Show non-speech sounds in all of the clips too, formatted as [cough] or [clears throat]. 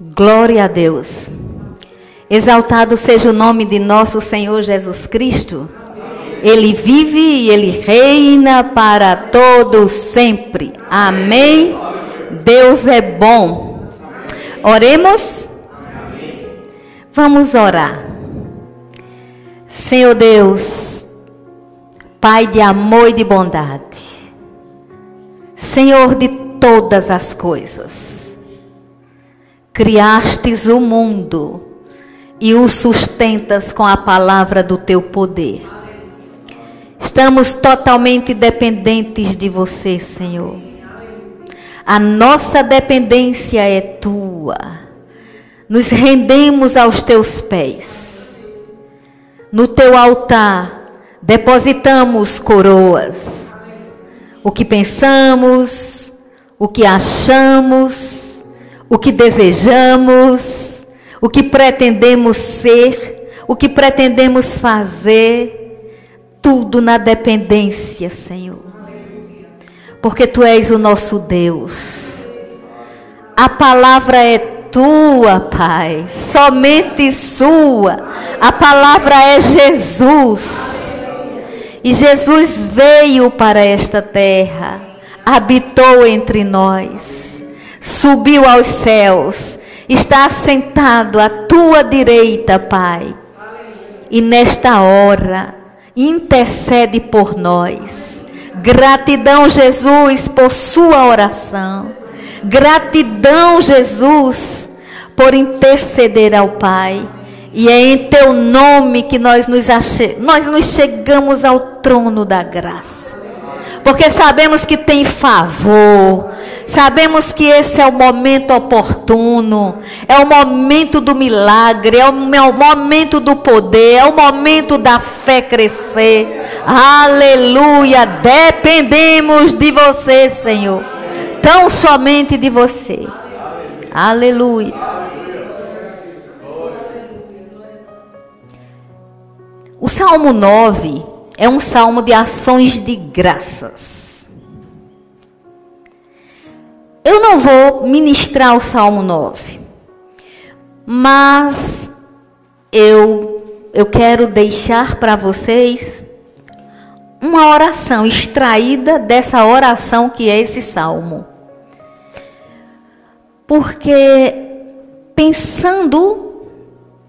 Glória a Deus. Exaltado seja o nome de nosso Senhor Jesus Cristo. Ele vive e ele reina para todos sempre. Amém. Deus é bom. Oremos. Vamos orar. Senhor Deus, Pai de amor e de bondade, Senhor de todas as coisas, criastes o mundo e o sustentas com a palavra do teu poder. Estamos totalmente dependentes de você, Senhor. A nossa dependência é tua. Nos rendemos aos teus pés. No teu altar depositamos coroas. O que pensamos, o que achamos, o que desejamos, o que pretendemos ser, o que pretendemos fazer tudo na dependência, Senhor. Porque tu és o nosso Deus. A palavra é tua, Pai, somente sua. A palavra é Jesus. E Jesus veio para esta terra, habitou entre nós, subiu aos céus, está assentado à tua direita, Pai. E nesta hora, intercede por nós. Gratidão, Jesus, por sua oração. Gratidão, Jesus, por interceder ao Pai. E é em teu nome que nós nos, ache... nós nos chegamos ao trono da graça. Porque sabemos que tem favor, Sabemos que esse é o momento oportuno, é o momento do milagre, é o momento do poder, é o momento da fé crescer. Aleluia! Dependemos de você, Senhor. Tão somente de você. Aleluia. O Salmo 9 é um salmo de ações de graças. Eu não vou ministrar o Salmo 9, mas eu, eu quero deixar para vocês uma oração extraída dessa oração que é esse salmo. Porque pensando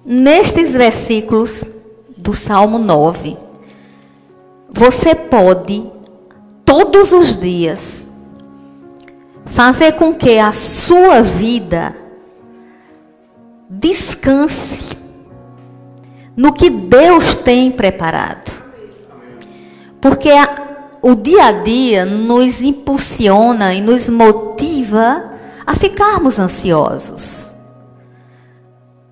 nestes versículos do Salmo 9, você pode todos os dias fazer com que a sua vida descanse no que Deus tem preparado. Porque a, o dia a dia nos impulsiona e nos motiva a ficarmos ansiosos.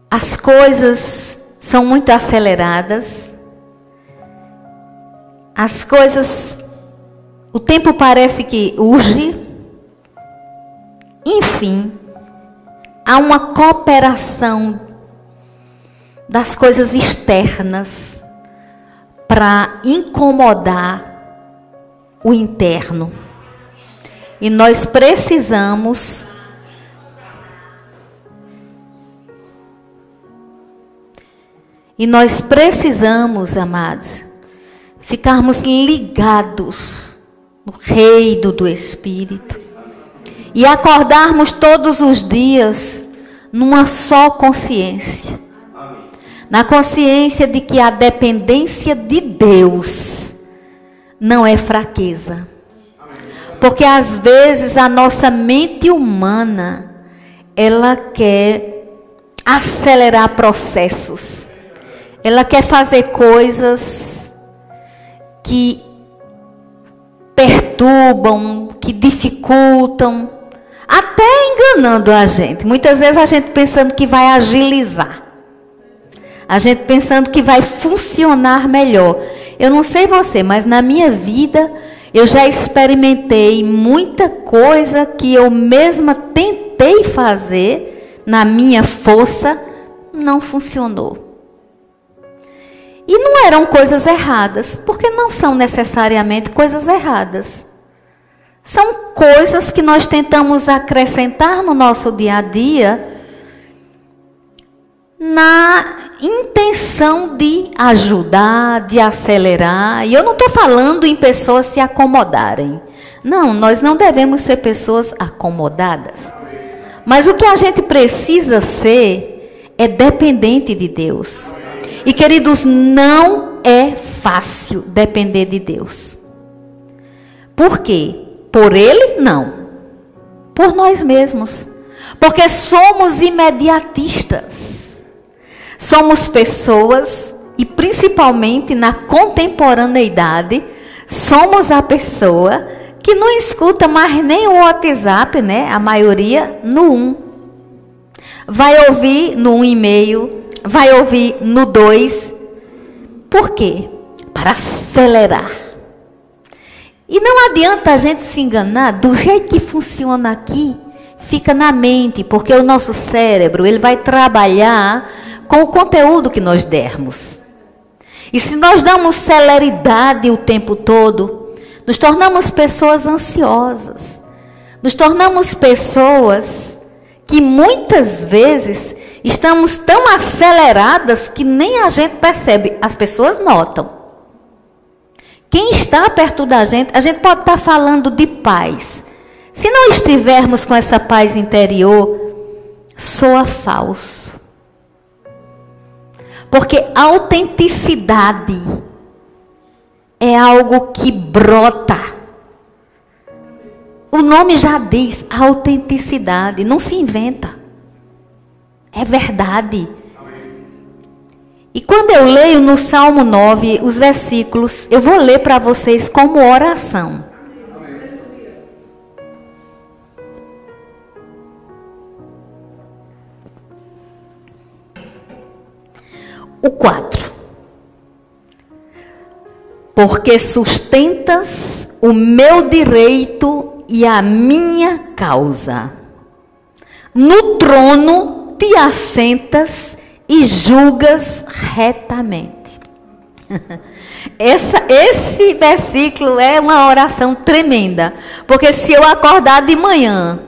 As coisas são muito aceleradas. As coisas, o tempo parece que urge. Enfim, há uma cooperação das coisas externas para incomodar o interno. E nós precisamos E nós precisamos, amados, ficarmos ligados no reino do Espírito e acordarmos todos os dias numa só consciência. Na consciência de que a dependência de Deus não é fraqueza. Porque às vezes a nossa mente humana, ela quer acelerar processos. Ela quer fazer coisas que perturbam, que dificultam, até enganando a gente. Muitas vezes a gente pensando que vai agilizar. A gente pensando que vai funcionar melhor. Eu não sei você, mas na minha vida eu já experimentei muita coisa que eu mesma tentei fazer na minha força, não funcionou. E não eram coisas erradas, porque não são necessariamente coisas erradas. São coisas que nós tentamos acrescentar no nosso dia a dia na intenção de ajudar, de acelerar. E eu não estou falando em pessoas se acomodarem. Não, nós não devemos ser pessoas acomodadas. Mas o que a gente precisa ser é dependente de Deus. E queridos, não é fácil depender de Deus. Por quê? Por Ele? Não. Por nós mesmos. Porque somos imediatistas. Somos pessoas, e principalmente na contemporaneidade, somos a pessoa que não escuta mais nem o WhatsApp, né? A maioria no 1. Vai ouvir no 1,5, vai ouvir no 2. Por quê? Para acelerar. E não adianta a gente se enganar, do jeito que funciona aqui, fica na mente, porque o nosso cérebro, ele vai trabalhar com o conteúdo que nós dermos. E se nós damos celeridade o tempo todo, nos tornamos pessoas ansiosas. Nos tornamos pessoas que muitas vezes estamos tão aceleradas que nem a gente percebe. As pessoas notam. Quem está perto da gente, a gente pode estar falando de paz. Se não estivermos com essa paz interior, soa falso. Porque autenticidade é algo que brota. O nome já diz autenticidade, não se inventa. É verdade. E quando eu leio no Salmo 9 os versículos, eu vou ler para vocês como oração. O 4 porque sustentas o meu direito e a minha causa. No trono te assentas e julgas retamente. [laughs] Essa, esse versículo é uma oração tremenda, porque se eu acordar de manhã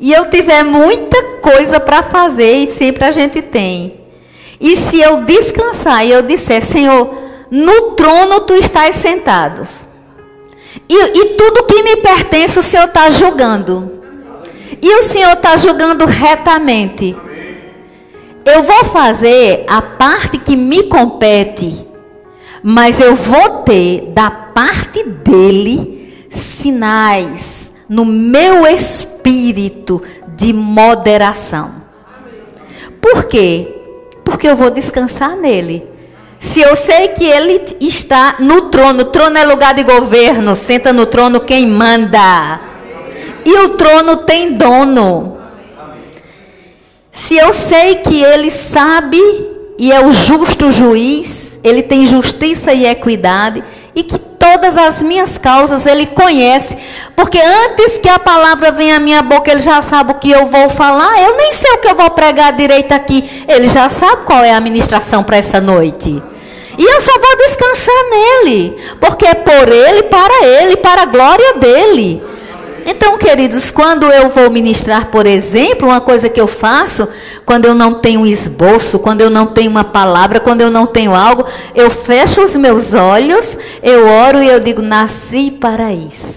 e eu tiver muita coisa para fazer, e sempre a gente tem, e se eu descansar e eu disser, Senhor, no trono tu estás sentado. E, e tudo que me pertence o Senhor está julgando. E o Senhor está julgando retamente. Eu vou fazer a parte que me compete, mas eu vou ter da parte dele sinais no meu espírito de moderação. Por quê? Porque eu vou descansar nele. Se eu sei que ele está no trono, trono é lugar de governo, senta no trono quem manda. E o trono tem dono. Se eu sei que ele sabe e é o justo juiz, ele tem justiça e equidade, e que todas as minhas causas ele conhece, porque antes que a palavra venha à minha boca, ele já sabe o que eu vou falar. Eu nem sei o que eu vou pregar direito aqui, ele já sabe qual é a ministração para essa noite. E eu só vou descansar nele, porque é por ele, para ele, para a glória dele. Então, queridos, quando eu vou ministrar, por exemplo, uma coisa que eu faço, quando eu não tenho um esboço, quando eu não tenho uma palavra, quando eu não tenho algo, eu fecho os meus olhos, eu oro e eu digo: nasci para isso.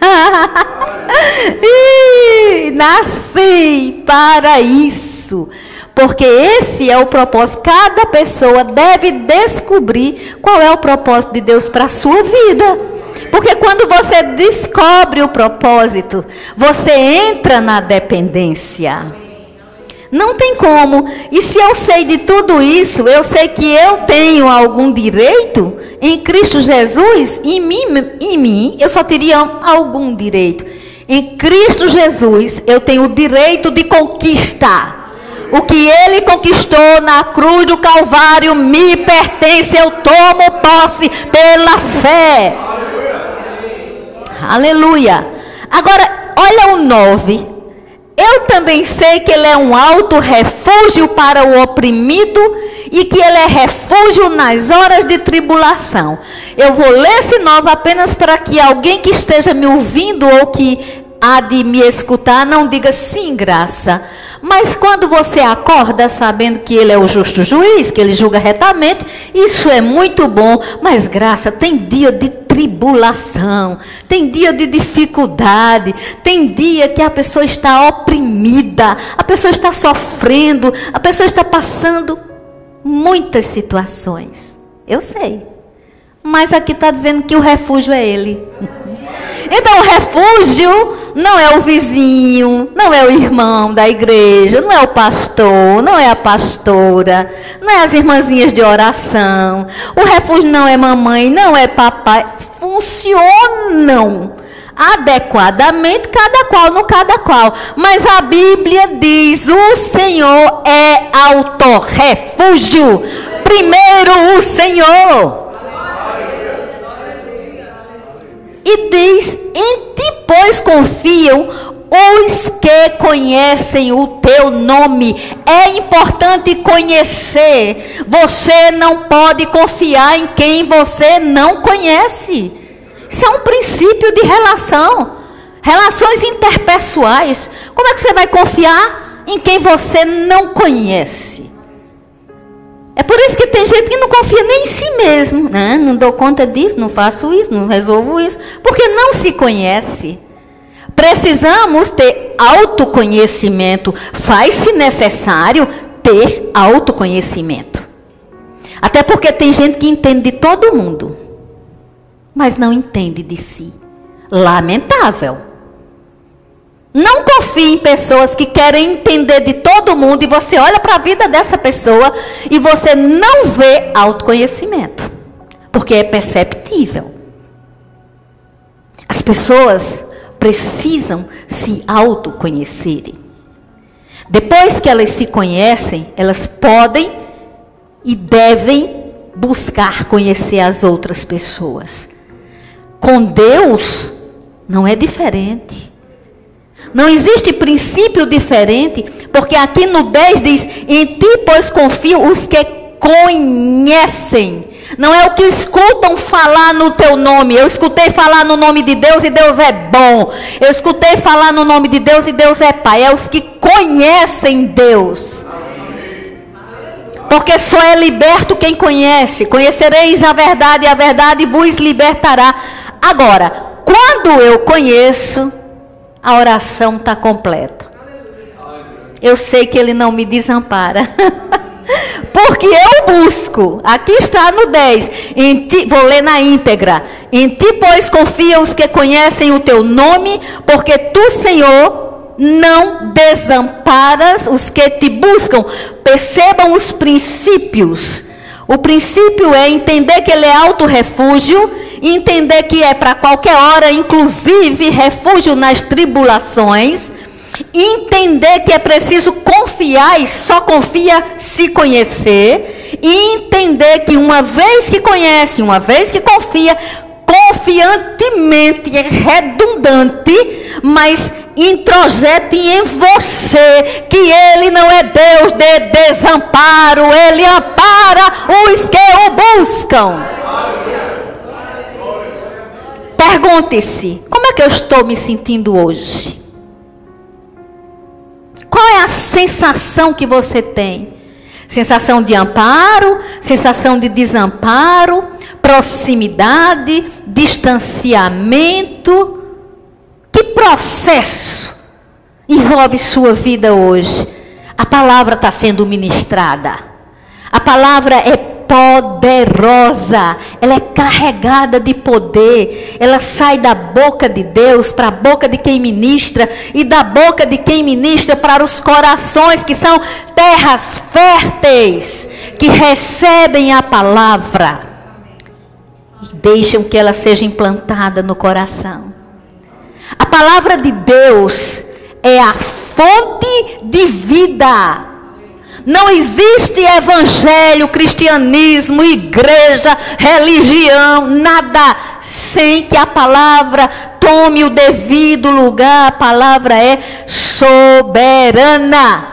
[laughs] nasci para isso. Porque esse é o propósito. Cada pessoa deve descobrir qual é o propósito de Deus para a sua vida. Porque quando você descobre o propósito, você entra na dependência. Não tem como. E se eu sei de tudo isso, eu sei que eu tenho algum direito em Cristo Jesus, em mim, em mim eu só teria algum direito. Em Cristo Jesus, eu tenho o direito de conquistar. O que ele conquistou na cruz do Calvário me pertence, eu tomo posse pela fé. Aleluia. Agora, olha o 9. Eu também sei que ele é um alto refúgio para o oprimido e que ele é refúgio nas horas de tribulação. Eu vou ler esse 9 apenas para que alguém que esteja me ouvindo ou que há de me escutar, não diga sim, graça. Mas quando você acorda sabendo que Ele é o justo juiz, que Ele julga retamente, isso é muito bom. Mas graça, tem dia de tribulação, tem dia de dificuldade, tem dia que a pessoa está oprimida, a pessoa está sofrendo, a pessoa está passando muitas situações. Eu sei. Mas aqui está dizendo que o refúgio é Ele. [laughs] Então, o refúgio não é o vizinho, não é o irmão da igreja, não é o pastor, não é a pastora, não é as irmãzinhas de oração. O refúgio não é mamãe, não é papai. Funcionam adequadamente, cada qual no cada qual. Mas a Bíblia diz: o Senhor é autorrefúgio. Primeiro o Senhor. E diz: Em ti, pois, confiam os que conhecem o teu nome. É importante conhecer. Você não pode confiar em quem você não conhece. Isso é um princípio de relação. Relações interpessoais. Como é que você vai confiar em quem você não conhece? É por isso que tem gente que não confia nem em si mesmo. Né? Não dou conta disso, não faço isso, não resolvo isso. Porque não se conhece. Precisamos ter autoconhecimento. Faz-se necessário ter autoconhecimento. Até porque tem gente que entende de todo mundo, mas não entende de si. Lamentável. Não confie em pessoas que querem entender de todo mundo e você olha para a vida dessa pessoa e você não vê autoconhecimento, porque é perceptível. As pessoas precisam se autoconhecerem. Depois que elas se conhecem, elas podem e devem buscar conhecer as outras pessoas. Com Deus não é diferente. Não existe princípio diferente, porque aqui no 10 diz: Em ti, pois confio os que conhecem. Não é o que escutam falar no teu nome. Eu escutei falar no nome de Deus e Deus é bom. Eu escutei falar no nome de Deus e Deus é Pai. É os que conhecem Deus. Porque só é liberto quem conhece. Conhecereis a verdade e a verdade vos libertará. Agora, quando eu conheço, a oração está completa. Eu sei que Ele não me desampara. [laughs] Porque eu busco, aqui está no 10, em ti, vou ler na íntegra. Em ti, pois, confia os que conhecem o teu nome, porque tu, Senhor, não desamparas os que te buscam. Percebam os princípios. O princípio é entender que ele é auto-refúgio entender que é para qualquer hora, inclusive refúgio nas tribulações, entender que é preciso confiar e só confia se conhecer, e entender que uma vez que conhece, uma vez que confia, confiantemente, é redundante, mas introjete em você que Ele não é Deus de desamparo, Ele ampara os que o buscam. Pergunte-se: como é que eu estou me sentindo hoje? Qual é a sensação que você tem? Sensação de amparo, sensação de desamparo, proximidade, distanciamento. Que processo envolve sua vida hoje? A palavra está sendo ministrada. A palavra é poderosa, ela é carregada de poder, ela sai da boca de Deus para a boca de quem ministra e da boca de quem ministra para os corações que são terras férteis, que recebem a palavra e deixam que ela seja implantada no coração. A palavra de Deus é a fonte de vida. Não existe evangelho, cristianismo, igreja, religião, nada sem que a palavra tome o devido lugar. A palavra é soberana.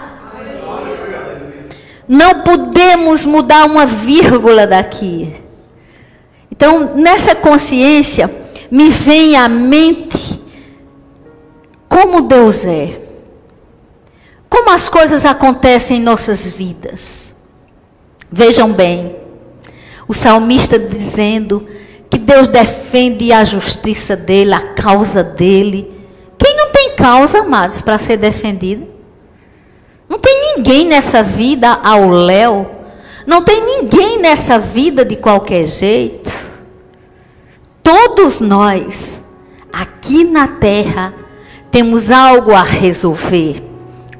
Não podemos mudar uma vírgula daqui. Então, nessa consciência, me vem à mente como Deus é. Como as coisas acontecem em nossas vidas. Vejam bem, o salmista dizendo que Deus defende a justiça dele, a causa dele. Quem não tem causa, amados, para ser defendido? Não tem ninguém nessa vida ao léu. Não tem ninguém nessa vida de qualquer jeito. Todos nós, aqui na terra, temos algo a resolver,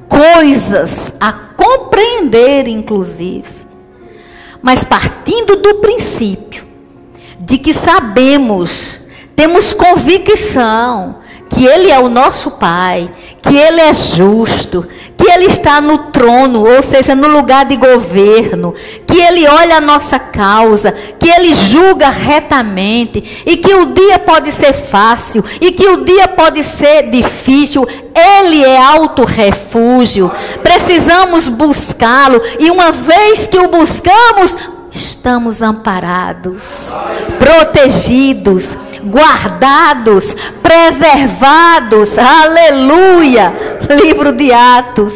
coisas a compreender, inclusive. Mas partindo do princípio de que sabemos, temos convicção que Ele é o nosso Pai, que Ele é justo, que Ele está no trono, ou seja, no lugar de governo, que Ele olha a nossa causa, que Ele julga retamente, e que o dia pode ser fácil, e que o dia pode ser difícil, Ele é alto refúgio, precisamos buscá-lo, e uma vez que o buscamos, estamos amparados, protegidos, guardados, preservados. Aleluia! Livro de Atos.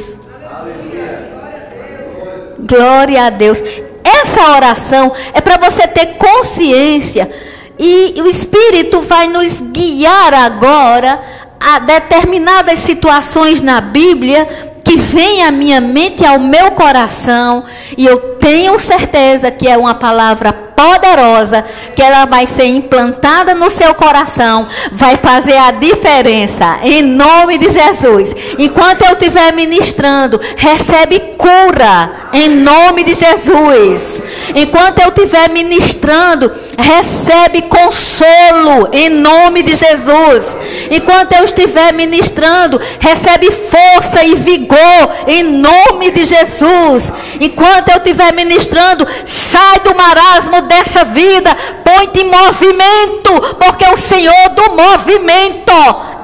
Glória a Deus. Essa oração é para você ter consciência e o Espírito vai nos guiar agora a determinadas situações na Bíblia que vem à minha mente e ao meu coração, e eu tenho certeza que é uma palavra poderosa, que ela vai ser implantada no seu coração, vai fazer a diferença, em nome de Jesus. Enquanto eu estiver ministrando, recebe cura, em nome de Jesus. Enquanto eu estiver ministrando, recebe consolo, em nome de Jesus. Enquanto eu estiver ministrando, recebe força e vigor, em nome de Jesus. Enquanto eu estiver ministrando, sai do marasmo dessa vida, põe-te em movimento, porque o Senhor do movimento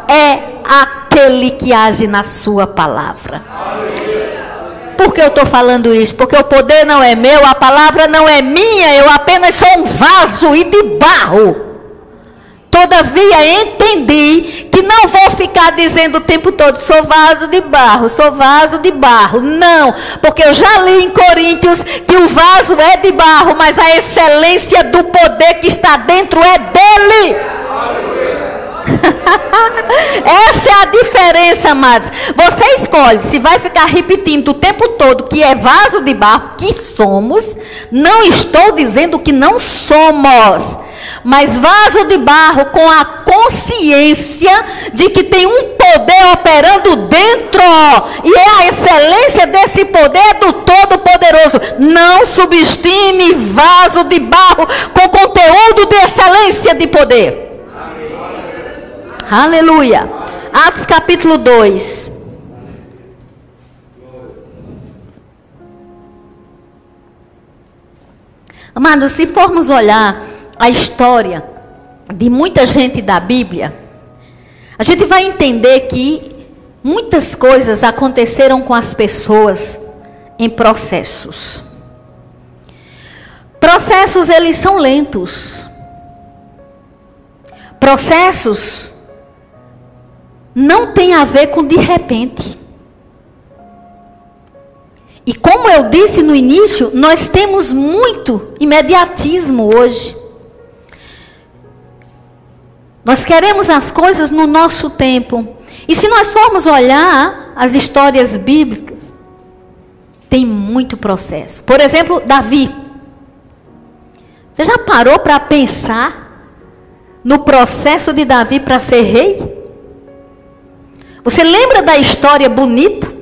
é aquele que age na sua palavra. Por que eu estou falando isso? Porque o poder não é meu, a palavra não é minha, eu apenas sou um vaso e de barro. Todavia entendi que não vou ficar dizendo o tempo todo, sou vaso de barro, sou vaso de barro. Não, porque eu já li em Coríntios que o vaso é de barro, mas a excelência do poder que está dentro é dele. [laughs] Essa é a diferença, amados. Você escolhe se vai ficar repetindo o tempo todo que é vaso de barro, que somos. Não estou dizendo que não somos mas vaso de barro com a consciência de que tem um poder operando dentro, e é a excelência desse poder do Todo-Poderoso. Não subestime vaso de barro com conteúdo de excelência de poder. Amém. Aleluia. Atos capítulo 2. Amados, se formos olhar a história de muita gente da Bíblia, a gente vai entender que muitas coisas aconteceram com as pessoas em processos. Processos eles são lentos. Processos não tem a ver com de repente. E como eu disse no início, nós temos muito imediatismo hoje. Nós queremos as coisas no nosso tempo. E se nós formos olhar as histórias bíblicas, tem muito processo. Por exemplo, Davi. Você já parou para pensar no processo de Davi para ser rei? Você lembra da história bonita?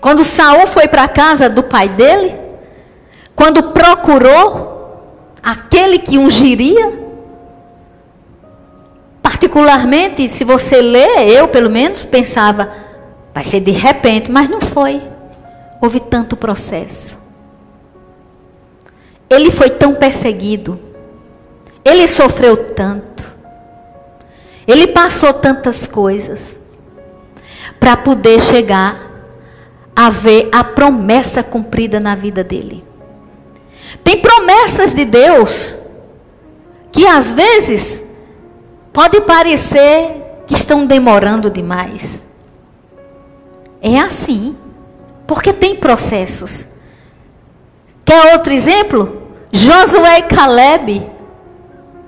Quando Saul foi para a casa do pai dele, quando procurou aquele que ungiria, Particularmente, se você lê, eu pelo menos pensava, vai ser de repente, mas não foi. Houve tanto processo. Ele foi tão perseguido. Ele sofreu tanto. Ele passou tantas coisas para poder chegar a ver a promessa cumprida na vida dele. Tem promessas de Deus que às vezes Pode parecer que estão demorando demais? É assim, porque tem processos. Quer outro exemplo? Josué e Caleb,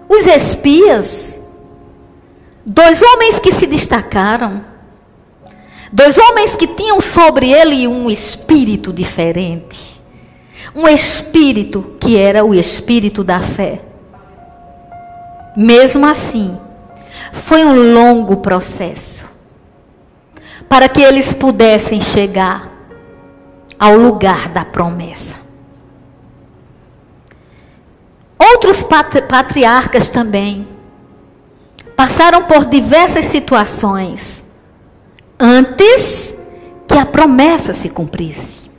os espias, dois homens que se destacaram, dois homens que tinham sobre ele um espírito diferente, um espírito que era o espírito da fé. Mesmo assim, foi um longo processo para que eles pudessem chegar ao lugar da promessa. Outros patriarcas também passaram por diversas situações antes que a promessa se cumprisse.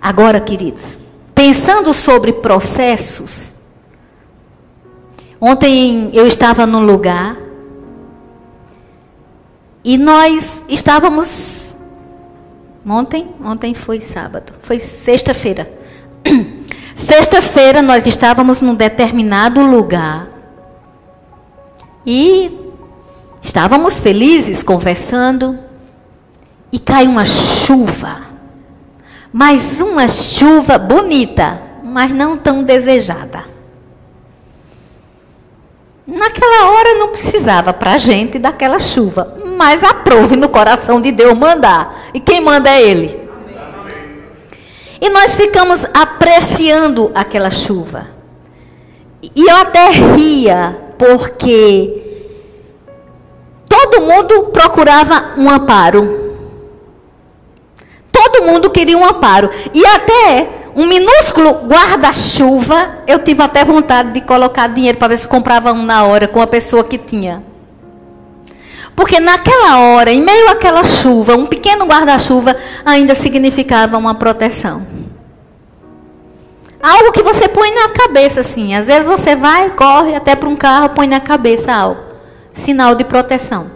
Agora, queridos, pensando sobre processos, ontem eu estava num lugar e nós estávamos. Ontem, ontem foi sábado, foi sexta-feira. [clears throat] Sexta-feira nós estávamos num determinado lugar e estávamos felizes conversando e cai uma chuva. Mas uma chuva bonita, mas não tão desejada. Naquela hora não precisava para a gente daquela chuva, mas aprove no coração de Deus mandar. E quem manda é Ele. E nós ficamos apreciando aquela chuva. E eu até ria, porque todo mundo procurava um amparo. Todo mundo queria um amparo. E até um minúsculo guarda-chuva, eu tive até vontade de colocar dinheiro para ver se comprava um na hora com a pessoa que tinha. Porque naquela hora, em meio àquela chuva, um pequeno guarda-chuva ainda significava uma proteção. Algo que você põe na cabeça, assim. Às vezes você vai, corre até para um carro, põe na cabeça algo. Sinal de proteção.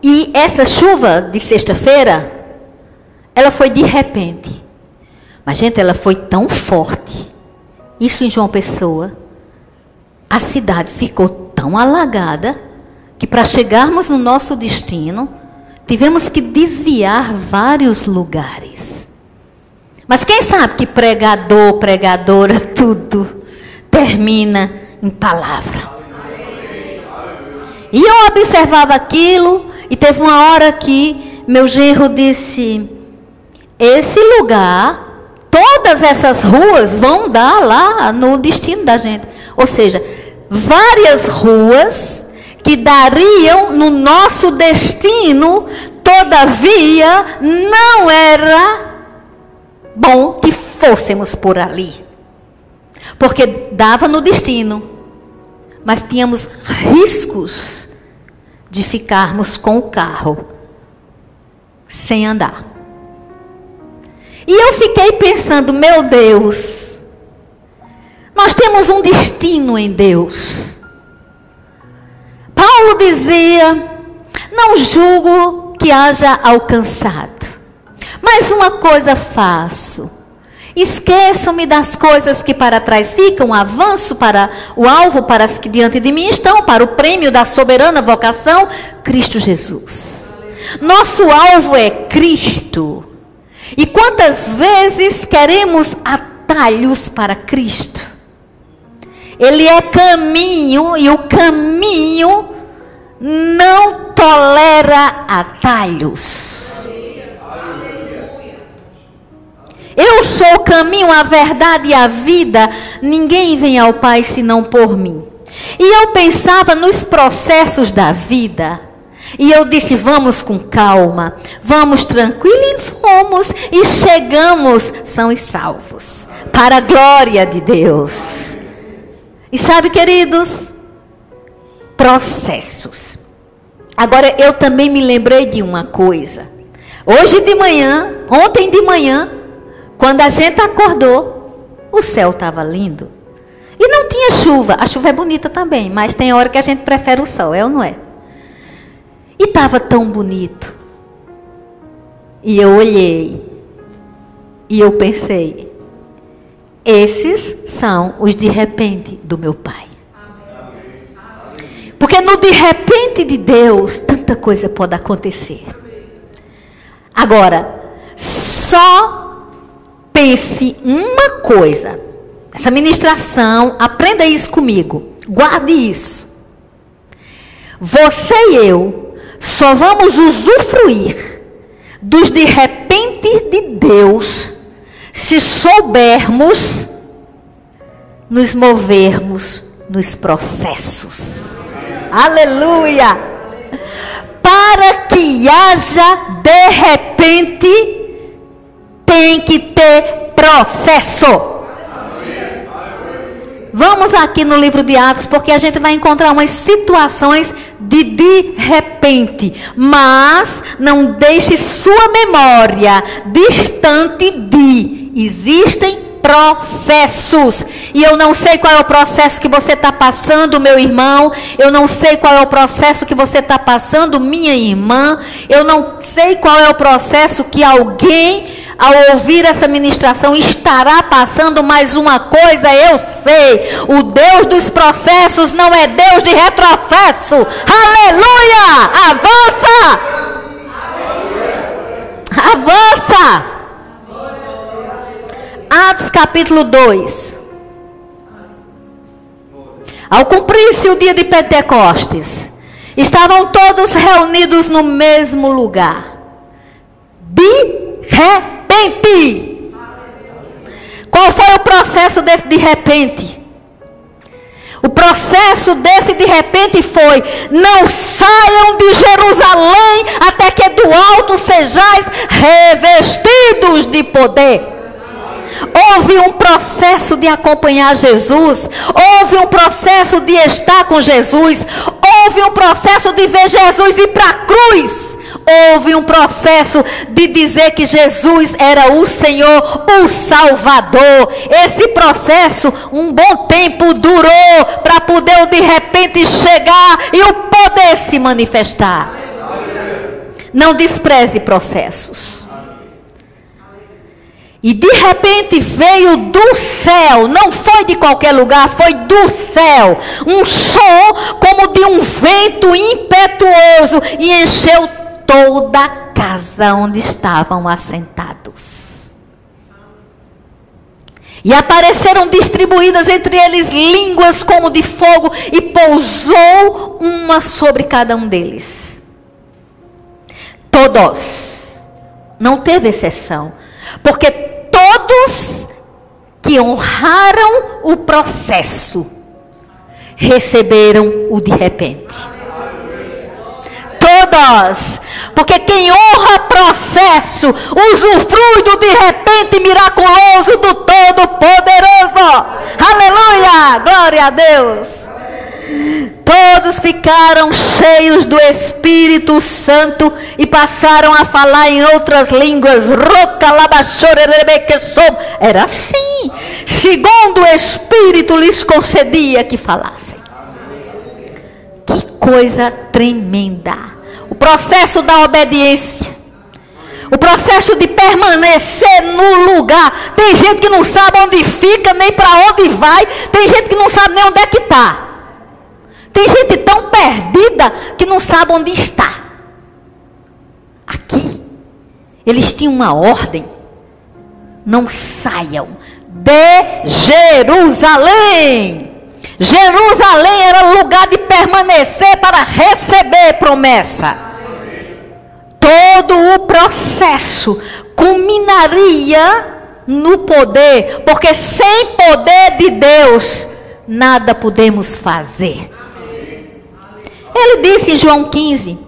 E essa chuva de sexta-feira, ela foi de repente. Mas, gente, ela foi tão forte. Isso em João Pessoa a cidade ficou tão alagada que para chegarmos no nosso destino, tivemos que desviar vários lugares. Mas quem sabe que pregador, pregadora, [laughs] tudo termina em palavra. E eu observava aquilo, e teve uma hora que meu genro disse: Esse lugar, todas essas ruas vão dar lá no destino da gente. Ou seja, várias ruas que dariam no nosso destino, todavia não era bom que fôssemos por ali. Porque dava no destino, mas tínhamos riscos de ficarmos com o carro sem andar. E eu fiquei pensando, meu Deus, nós temos um destino em Deus. Paulo dizia: Não julgo que haja alcançado, mas uma coisa faço. Esqueço-me das coisas que para trás ficam, avanço para o alvo, para as que diante de mim estão, para o prêmio da soberana vocação, Cristo Jesus. Nosso alvo é Cristo. E quantas vezes queremos atalhos para Cristo? Ele é caminho e o caminho não tolera atalhos. Eu sou o caminho, a verdade e a vida. Ninguém vem ao Pai senão por mim. E eu pensava nos processos da vida. E eu disse: vamos com calma, vamos tranquilo. E fomos e chegamos, são os salvos. Para a glória de Deus. E sabe, queridos, processos. Agora eu também me lembrei de uma coisa. Hoje de manhã, ontem de manhã, quando a gente acordou, o céu estava lindo. E não tinha chuva. A chuva é bonita também, mas tem hora que a gente prefere o sol, é ou não é? E estava tão bonito. E eu olhei. E eu pensei: Esses são os de repente do meu Pai. Porque no de repente de Deus, tanta coisa pode acontecer. Agora, só pense uma coisa. Essa ministração, aprenda isso comigo. Guarde isso. Você e eu só vamos usufruir dos de repente de Deus se soubermos nos movermos nos processos. Aleluia! Para que haja de repente, tem que ter processo. Vamos aqui no livro de Atos, porque a gente vai encontrar umas situações de de repente. Mas não deixe sua memória distante de. Existem processos. E eu não sei qual é o processo que você está passando, meu irmão. Eu não sei qual é o processo que você está passando, minha irmã. Eu não sei qual é o processo que alguém ao ouvir essa ministração, estará passando mais uma coisa, eu sei. O Deus dos processos não é Deus de retrocesso. Aleluia! Avança! Avança! Atos capítulo 2. Ao cumprir-se o dia de Pentecostes, estavam todos reunidos no mesmo lugar. De repente repente. Qual foi o processo desse de repente? O processo desse de repente foi: não saiam de Jerusalém até que do alto sejais revestidos de poder. Houve um processo de acompanhar Jesus, houve um processo de estar com Jesus, houve um processo de ver Jesus ir para a cruz houve um processo de dizer que Jesus era o Senhor, o Salvador. Esse processo, um bom tempo durou para poder de repente chegar e o poder se manifestar. Não despreze processos. E de repente veio do céu, não foi de qualquer lugar, foi do céu, um som como de um vento impetuoso e encheu toda a casa onde estavam assentados. E apareceram distribuídas entre eles línguas como de fogo, e pousou uma sobre cada um deles. Todos, não teve exceção, porque todos que honraram o processo receberam o de repente Porque quem honra processo, usufrui do de repente miraculoso do Todo-Poderoso. Aleluia! Glória a Deus. Todos ficaram cheios do Espírito Santo e passaram a falar em outras línguas. Era assim, segundo o Espírito lhes concedia que falassem. Que coisa tremenda o processo da obediência, o processo de permanecer no lugar. Tem gente que não sabe onde fica, nem para onde vai, tem gente que não sabe nem onde é que está. Tem gente tão perdida que não sabe onde está. Aqui, eles tinham uma ordem: não saiam de Jerusalém. Jerusalém era lugar de permanecer para receber promessa. Todo o processo culminaria no poder, porque sem poder de Deus nada podemos fazer. Ele disse em João 15: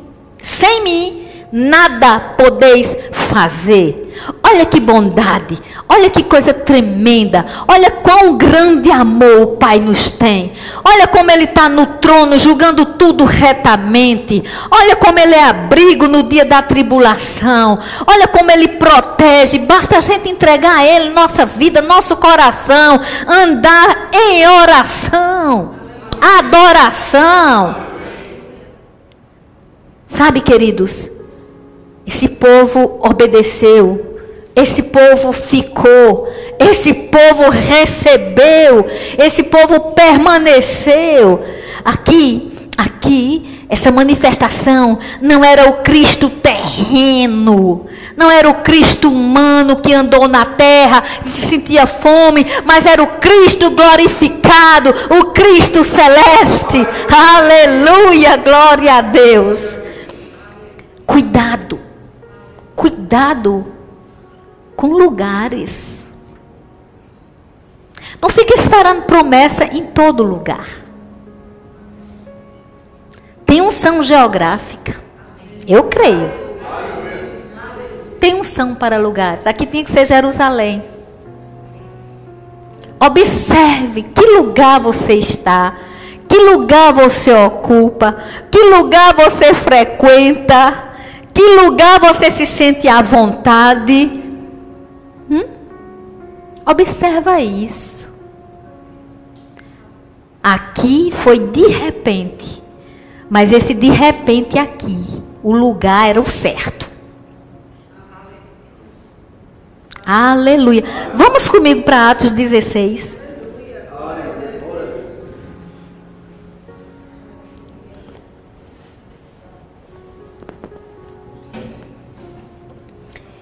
Sem mim nada podeis fazer. Olha que bondade, olha que coisa tremenda, olha quão grande amor o Pai nos tem. Olha como Ele está no trono, julgando tudo retamente. Olha como Ele é abrigo no dia da tribulação. Olha como Ele protege. Basta a gente entregar a Ele nossa vida, nosso coração, andar em oração, adoração. Sabe, queridos, esse povo obedeceu esse povo ficou, esse povo recebeu, esse povo permaneceu. Aqui, aqui, essa manifestação não era o Cristo terreno, não era o Cristo humano que andou na terra, que sentia fome, mas era o Cristo glorificado, o Cristo celeste. Aleluia, glória a Deus. Cuidado, cuidado com lugares. Não fique esperando promessa em todo lugar. Tem unção geográfica. Eu creio. Tem unção para lugares. Aqui tinha que ser Jerusalém. Observe que lugar você está, que lugar você ocupa, que lugar você frequenta, que lugar você se sente à vontade. Hum? Observa isso. Aqui foi de repente, mas esse de repente aqui, o lugar era o certo. Aleluia. Vamos comigo para Atos 16.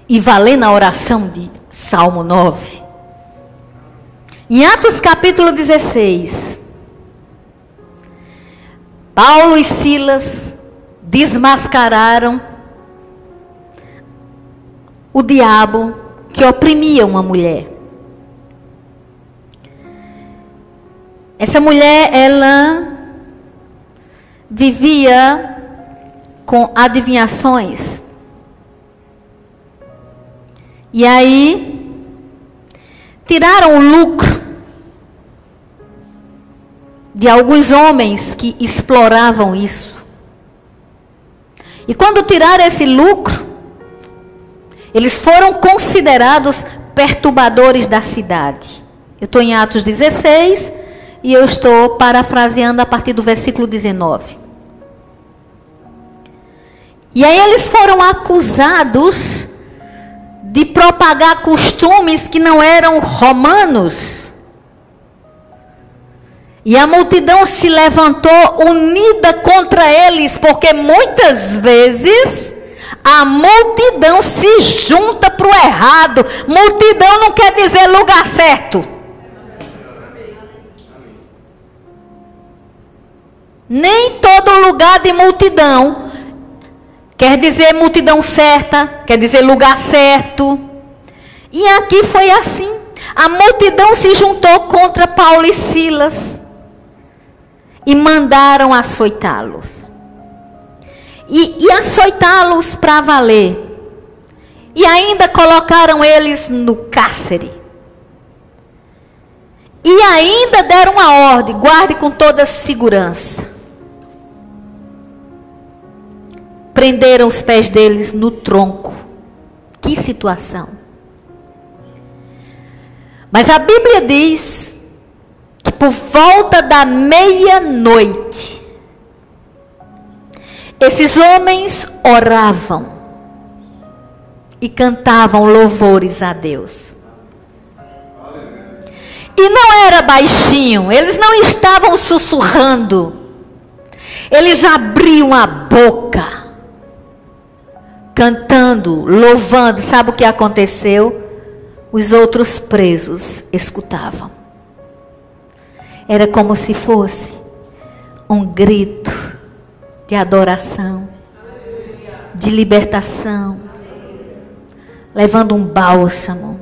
E valendo a oração de Salmo 9. Em Atos capítulo 16. Paulo e Silas desmascararam o diabo que oprimia uma mulher. Essa mulher, ela vivia com adivinhações. E aí, tiraram o lucro de alguns homens que exploravam isso. E quando tiraram esse lucro, eles foram considerados perturbadores da cidade. Eu estou em Atos 16 e eu estou parafraseando a partir do versículo 19. E aí eles foram acusados de propagar costumes que não eram romanos. E a multidão se levantou unida contra eles, porque muitas vezes a multidão se junta para o errado. Multidão não quer dizer lugar certo. Nem todo lugar de multidão quer dizer multidão certa, quer dizer lugar certo. E aqui foi assim. A multidão se juntou contra Paulo e Silas e mandaram açoitá-los e, e açoitá-los para valer. E ainda colocaram eles no cárcere. E ainda deram uma ordem: guarde com toda segurança. Prenderam os pés deles no tronco. Que situação. Mas a Bíblia diz que por volta da meia-noite, esses homens oravam e cantavam louvores a Deus. E não era baixinho, eles não estavam sussurrando. Eles abriam a boca, cantando, louvando. Sabe o que aconteceu? Os outros presos escutavam. Era como se fosse um grito de adoração, de libertação, levando um bálsamo.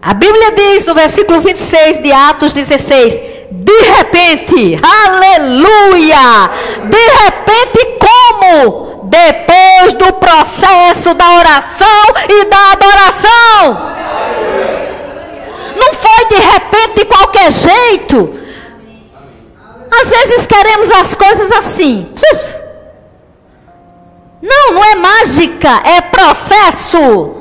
A Bíblia diz no versículo 26 de Atos 16: de repente, aleluia! De repente, como? Depois do processo da oração e da adoração. Não foi de repente, de qualquer jeito. Às vezes queremos as coisas assim. Não, não é mágica, é processo.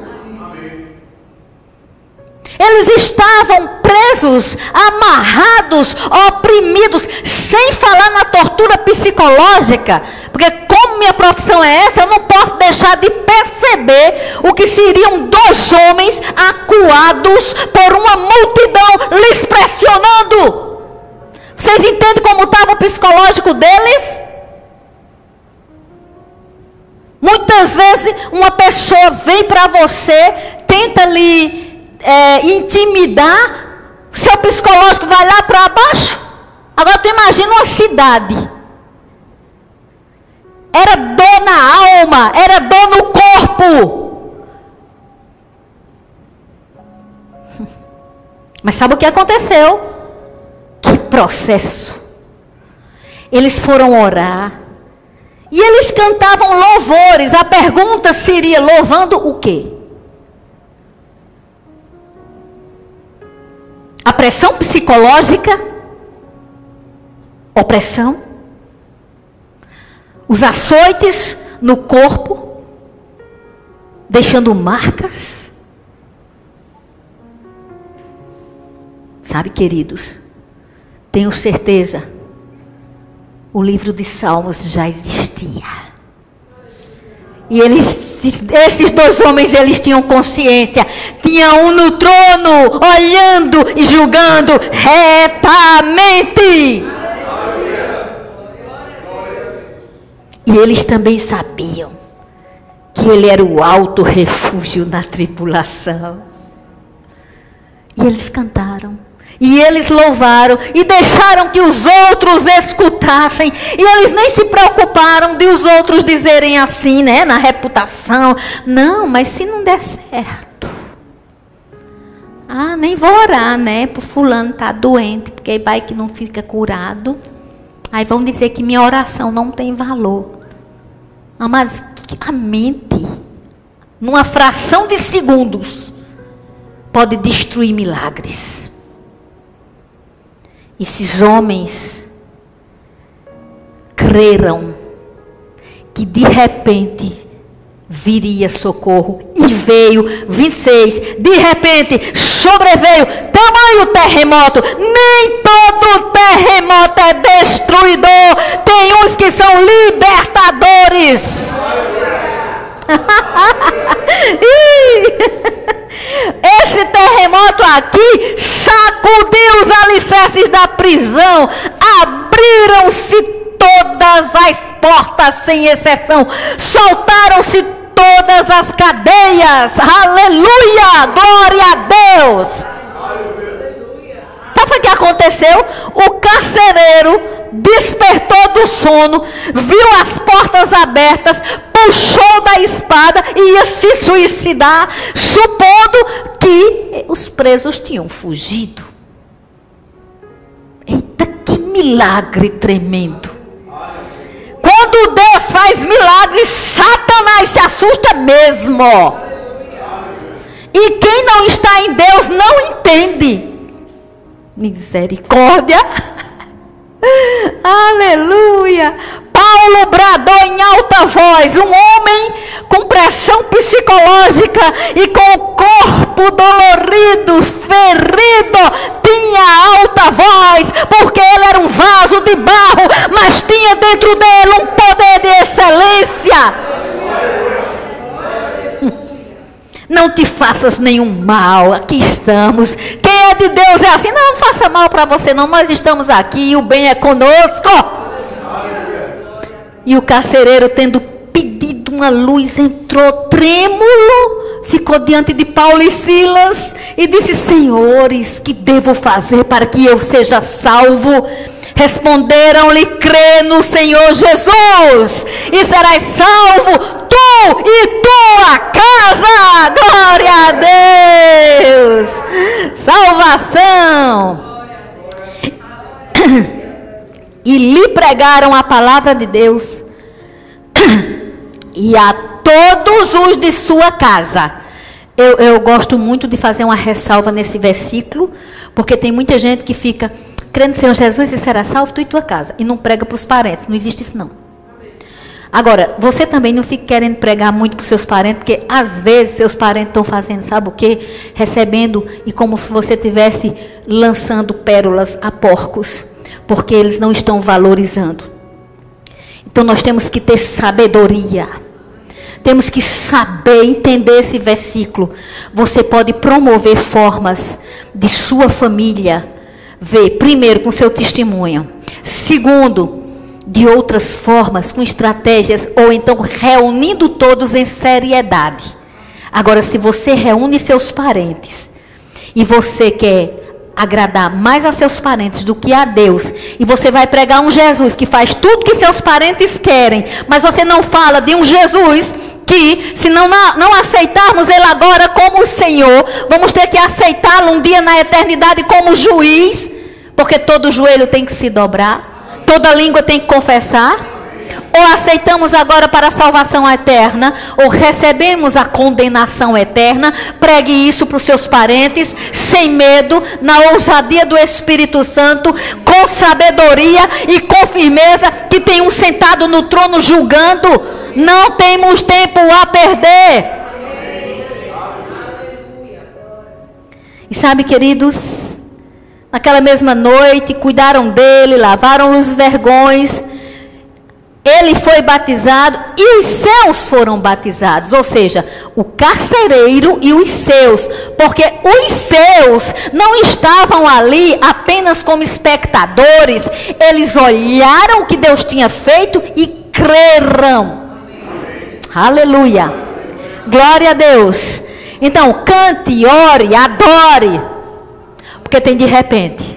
Eles estavam presos, amarrados, oprimidos, sem falar na tortura psicológica. Porque, como minha profissão é essa, eu não posso deixar de perceber o que seriam dois homens acuados por uma multidão lhes pressionando. Vocês entendem como estava o psicológico deles? Muitas vezes uma pessoa vem para você, tenta lhe é, intimidar, seu psicológico vai lá para baixo. Agora tu imagina uma cidade. Era dor na alma, era dor no corpo. [laughs] Mas sabe o que aconteceu? Que processo. Eles foram orar. E eles cantavam louvores. A pergunta seria: louvando o quê? A pressão psicológica? Opressão? Os açoites no corpo? Deixando marcas? Sabe, queridos, tenho certeza o livro de Salmos já existia. E eles, esses dois homens, eles tinham consciência. Tinha um no trono, olhando e julgando retamente. E eles também sabiam que ele era o alto refúgio na tribulação. E eles cantaram. E eles louvaram e deixaram que os outros escutassem. E eles nem se preocuparam de os outros dizerem assim, né, na reputação. Não, mas se não der certo. Ah, nem vou orar, né, por fulano tá doente, porque vai que não fica curado. Aí vão dizer que minha oração não tem valor. Mas a mente, numa fração de segundos, pode destruir milagres. Esses homens creram que de repente viria socorro e veio 26 de repente sobreveio tamanho terremoto. Nem todo terremoto é destruidor. Tem uns que são libertadores [laughs] Esse terremoto aqui sacudiu os alicerces da prisão, abriram-se todas as portas sem exceção, soltaram-se todas as cadeias. Aleluia! Glória a Deus! Sabe o que aconteceu? O carcereiro despertou do sono, viu as portas abertas, puxou da espada e ia se suicidar, supondo que os presos tinham fugido. Eita, que milagre tremendo. Quando Deus faz milagres, Satanás se assusta mesmo. E quem não está em Deus não entende. Misericórdia. [laughs] Aleluia. Paulo bradou em alta voz, um homem com pressão psicológica e com o corpo dolorido, ferido, tinha alta voz, porque ele era um vaso de barro, mas tinha dentro dele um poder de excelência. Não te faças nenhum mal, aqui estamos. Quem é de Deus é assim, não, não faça mal para você, não. Nós estamos aqui e o bem é conosco. E o carcereiro, tendo pedido uma luz, entrou trêmulo, ficou diante de Paulo e Silas e disse: Senhores, que devo fazer para que eu seja salvo? Responderam-lhe: crê no Senhor Jesus e serás salvo, tu e tua casa. Glória a Deus! Salvação! E lhe pregaram a palavra de Deus e a todos os de sua casa. Eu, eu gosto muito de fazer uma ressalva nesse versículo, porque tem muita gente que fica crendo no Senhor Jesus e será salvo tu e tua casa. E não prega para os parentes. Não existe isso não. Agora, você também não fica querendo pregar muito para os seus parentes, porque às vezes seus parentes estão fazendo, sabe o quê? Recebendo e como se você estivesse lançando pérolas a porcos, porque eles não estão valorizando. Então nós temos que ter sabedoria. temos que saber entender esse versículo. Você pode promover formas de sua família ver, primeiro, com seu testemunho. Segundo, de outras formas, com estratégias, ou então reunindo todos em seriedade. Agora, se você reúne seus parentes e você quer agradar mais a seus parentes do que a Deus, e você vai pregar um Jesus que faz tudo que seus parentes querem, mas você não fala de um Jesus que, se não, não aceitarmos Ele agora como Senhor, vamos ter que aceitá-lo um dia na eternidade como juiz, porque todo joelho tem que se dobrar, toda língua tem que confessar. Ou aceitamos agora para a salvação eterna, ou recebemos a condenação eterna. Pregue isso para os seus parentes, sem medo, na ousadia do Espírito Santo, com sabedoria e com firmeza, que tem um sentado no trono julgando. Não temos tempo a perder. E sabe, queridos, naquela mesma noite, cuidaram dele, lavaram os vergões ele foi batizado e os seus foram batizados, ou seja, o carcereiro e os seus, porque os seus não estavam ali apenas como espectadores, eles olharam o que Deus tinha feito e creram. Aleluia. Glória a Deus. Então, cante, ore, adore, porque tem de repente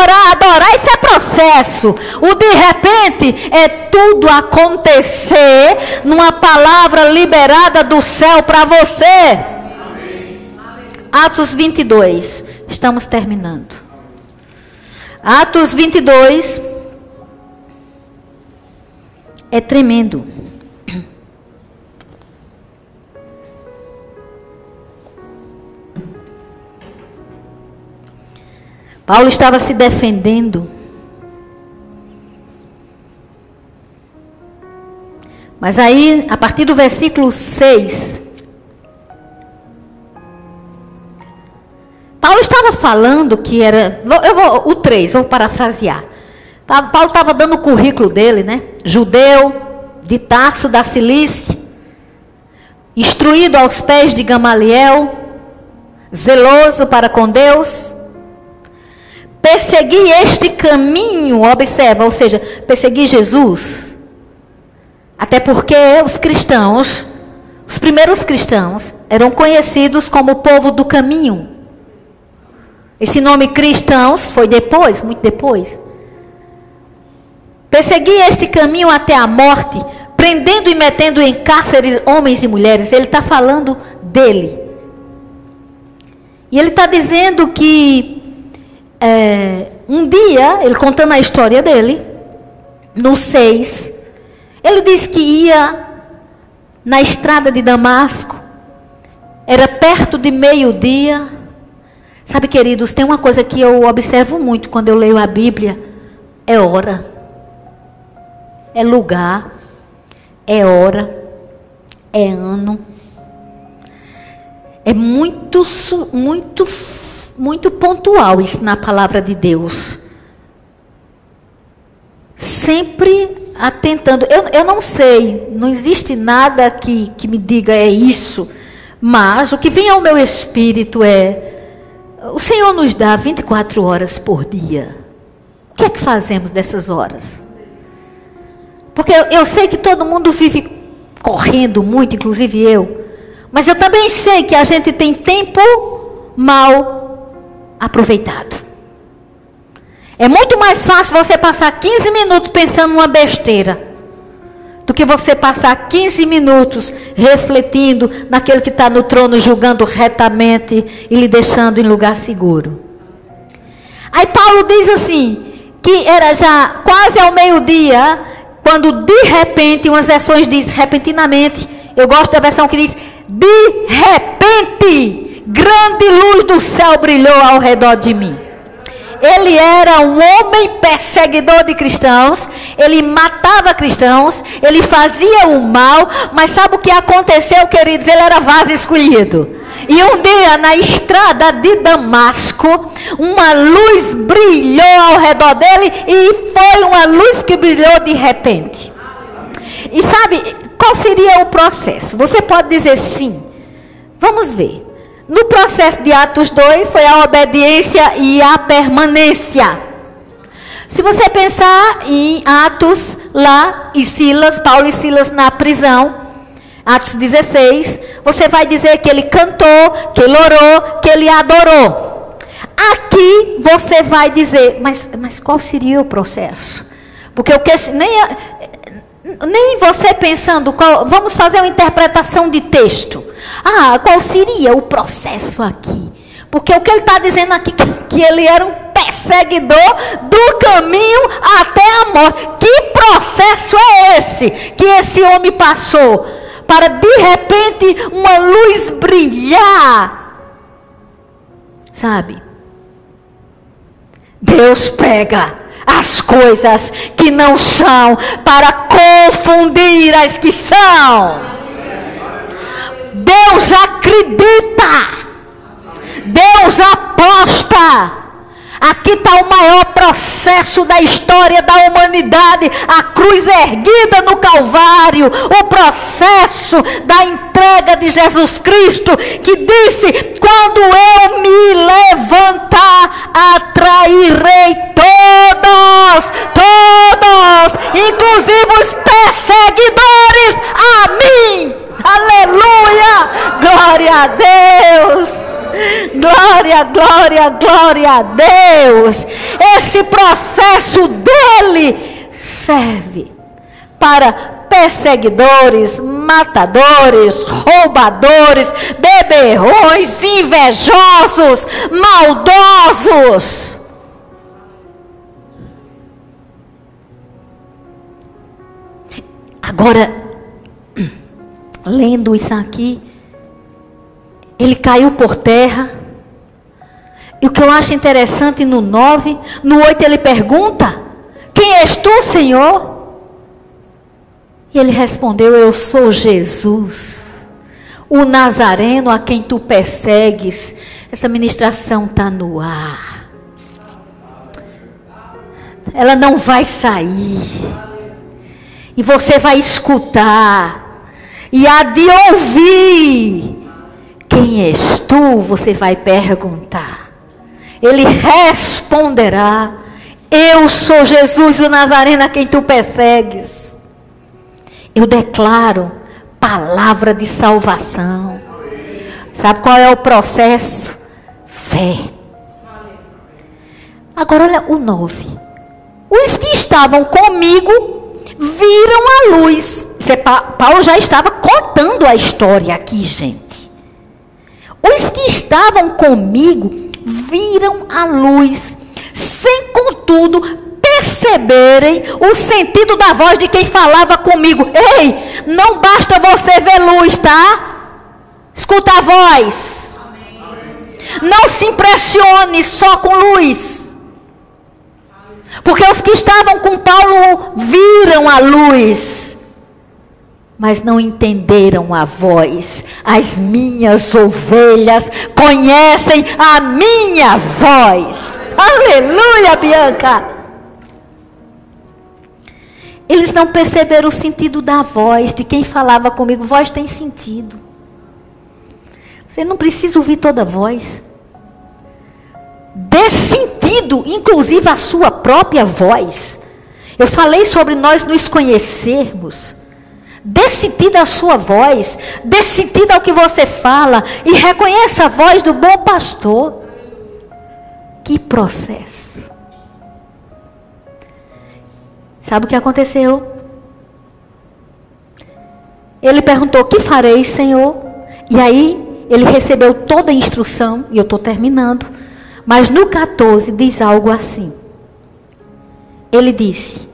orar, adorar, isso é processo. O de repente é tudo acontecer numa palavra liberada do céu para você. Amém. Atos 22. Estamos terminando. Atos 22 é tremendo. Paulo estava se defendendo. Mas aí, a partir do versículo 6, Paulo estava falando que era. Eu vou, o 3, vou parafrasear. Paulo estava dando o currículo dele, né? Judeu, de Tarso da Cilícia, instruído aos pés de Gamaliel, zeloso para com Deus, Persegui este caminho, observa, ou seja, persegui Jesus. Até porque os cristãos, os primeiros cristãos, eram conhecidos como o povo do caminho. Esse nome cristãos foi depois, muito depois. Persegui este caminho até a morte, prendendo e metendo em cárcere homens e mulheres. Ele está falando dele. E ele está dizendo que é, um dia, ele contando a história dele, no 6, ele disse que ia na estrada de Damasco, era perto de meio-dia. Sabe, queridos, tem uma coisa que eu observo muito quando eu leio a Bíblia: é hora, é lugar, é hora, é ano. É muito, muito muito pontual isso na palavra de Deus. Sempre atentando. Eu, eu não sei, não existe nada que, que me diga é isso, mas o que vem ao meu espírito é: o Senhor nos dá 24 horas por dia. O que é que fazemos dessas horas? Porque eu, eu sei que todo mundo vive correndo muito, inclusive eu. Mas eu também sei que a gente tem tempo mal aproveitado. É muito mais fácil você passar 15 minutos pensando numa besteira do que você passar 15 minutos refletindo naquele que está no trono, julgando retamente e lhe deixando em lugar seguro. Aí Paulo diz assim: que era já quase ao meio-dia, quando de repente, umas versões diz repentinamente, eu gosto da versão que diz de repente grande luz do céu brilhou ao redor de mim. Ele era um homem perseguidor de cristãos, ele matava cristãos, ele fazia o mal, mas sabe o que aconteceu, queridos? Ele era vaso escolhido. E um dia, na estrada de Damasco, uma luz brilhou ao redor dele e foi uma luz que brilhou de repente. E sabe, qual seria o processo? Você pode dizer sim. Vamos ver. No processo de Atos 2 foi a obediência e a permanência. Se você pensar em Atos lá e Silas, Paulo e Silas na prisão, Atos 16, você vai dizer que ele cantou, que ele orou, que ele adorou. Aqui você vai dizer, mas, mas qual seria o processo? Porque o que nem, nem você pensando, qual, vamos fazer uma interpretação de texto. Ah, qual seria o processo aqui? Porque o que ele está dizendo aqui [laughs] que, ele era um perseguidor do caminho até a morte. Que processo é esse que esse homem passou para de repente uma luz brilhar? Sabe? Deus pega as coisas que não são para confundir as que são. Deus acredita. Deus aposta. Aqui está o maior processo da história da humanidade, a cruz erguida no Calvário, o processo da entrega de Jesus Cristo, que disse: quando eu me levantar, atrairei todos, todos, inclusive os perseguidores, a mim. Aleluia! Glória a Deus! Glória, glória, glória a Deus. Esse processo dele serve para perseguidores, matadores, roubadores, beberrões, invejosos, maldosos. Agora, [clears throat] lendo isso aqui, ele caiu por terra. E o que eu acho interessante no 9, no 8 ele pergunta: Quem és tu, Senhor? E ele respondeu: Eu sou Jesus, o Nazareno a quem tu persegues. Essa ministração está no ar. Ela não vai sair. E você vai escutar. E há de ouvir quem és tu? Você vai perguntar. Ele responderá: Eu sou Jesus o Nazareno a quem tu persegues. Eu declaro palavra de salvação. Sabe qual é o processo? Fé. Agora olha o 9. Os que estavam comigo viram a luz. Paulo já estava contando a história aqui, gente. Os que estavam comigo viram a luz, sem contudo perceberem o sentido da voz de quem falava comigo. Ei, não basta você ver luz, tá? Escuta a voz. Não se impressione só com luz. Porque os que estavam com Paulo viram a luz mas não entenderam a voz. As minhas ovelhas conhecem a minha voz. Aleluia, Bianca! Eles não perceberam o sentido da voz, de quem falava comigo. Voz tem sentido. Você não precisa ouvir toda a voz. Dê sentido, inclusive, à sua própria voz. Eu falei sobre nós nos conhecermos. Sentido à sua voz, sentido ao que você fala e reconheça a voz do bom pastor. Que processo. Sabe o que aconteceu? Ele perguntou: Que farei, Senhor? E aí ele recebeu toda a instrução, e eu estou terminando. Mas no 14 diz algo assim. Ele disse: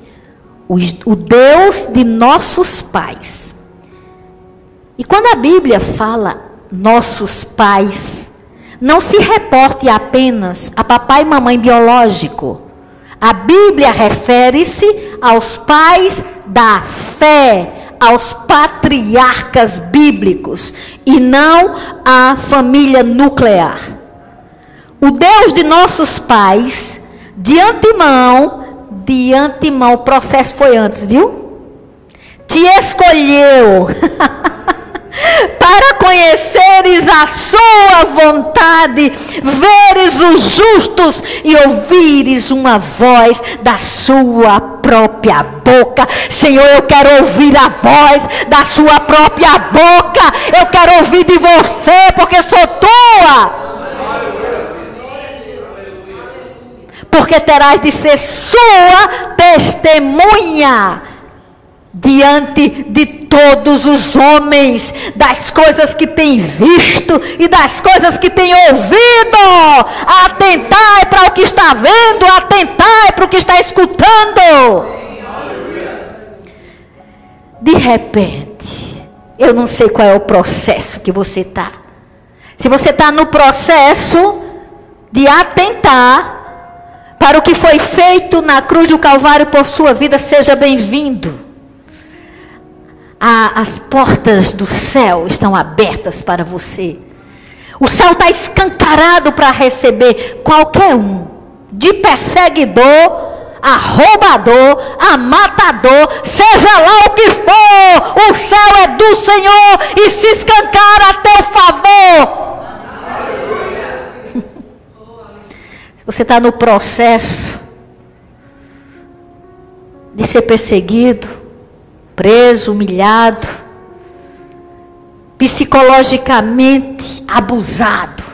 o Deus de nossos pais. E quando a Bíblia fala nossos pais, não se reporte apenas a papai e mamãe biológico. A Bíblia refere-se aos pais da fé, aos patriarcas bíblicos e não à família nuclear. O Deus de nossos pais, de antemão, de antemão, o processo foi antes, viu? te escolheu [laughs] para conheceres a sua vontade, veres os justos e ouvires uma voz da sua própria boca. Senhor, eu quero ouvir a voz da sua própria boca. Eu quero ouvir de você, porque sou tua. Porque terás de ser sua testemunha diante de todos os homens, das coisas que tem visto e das coisas que tem ouvido. Atentai para o que está vendo, atentai para o que está escutando. De repente, eu não sei qual é o processo que você está. Se você está no processo de atentar para o que foi feito na cruz do Calvário por sua vida, seja bem-vindo as portas do céu estão abertas para você. O céu está escancarado para receber qualquer um, de perseguidor a roubador, a matador, seja lá o que for, o céu é do Senhor e se escancara a teu favor. Você está no processo de ser perseguido, preso, humilhado, psicologicamente abusado.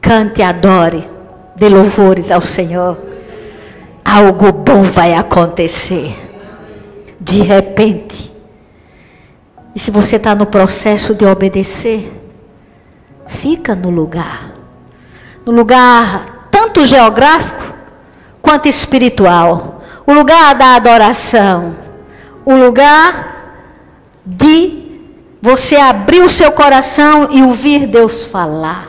Cante adore, dê louvores ao Senhor. Algo bom vai acontecer. De repente. E se você está no processo de obedecer, fica no lugar. No lugar tanto geográfico quanto espiritual. O lugar da adoração o lugar de você abrir o seu coração e ouvir Deus falar.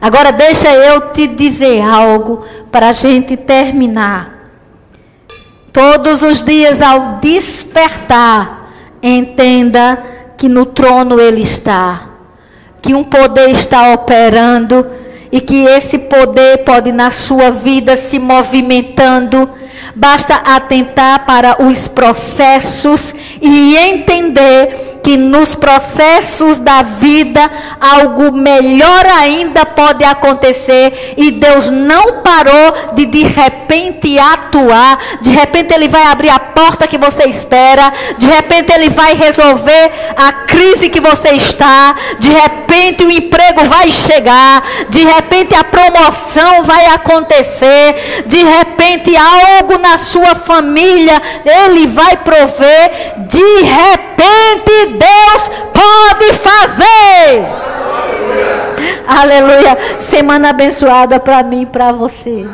Agora deixa eu te dizer algo para a gente terminar. Todos os dias ao despertar, entenda que no trono ele está, que um poder está operando e que esse poder pode na sua vida se movimentando. Basta atentar para os processos e entender que nos processos da vida algo melhor ainda pode acontecer e Deus não parou de de repente atuar. De repente ele vai abrir a porta que você espera, de repente ele vai resolver a crise que você está, de repente o emprego vai chegar, de repente a promoção vai acontecer, de repente algo na sua família ele vai prover, de repente Deus pode fazer. Aleluia. Aleluia. Semana abençoada para mim e para você.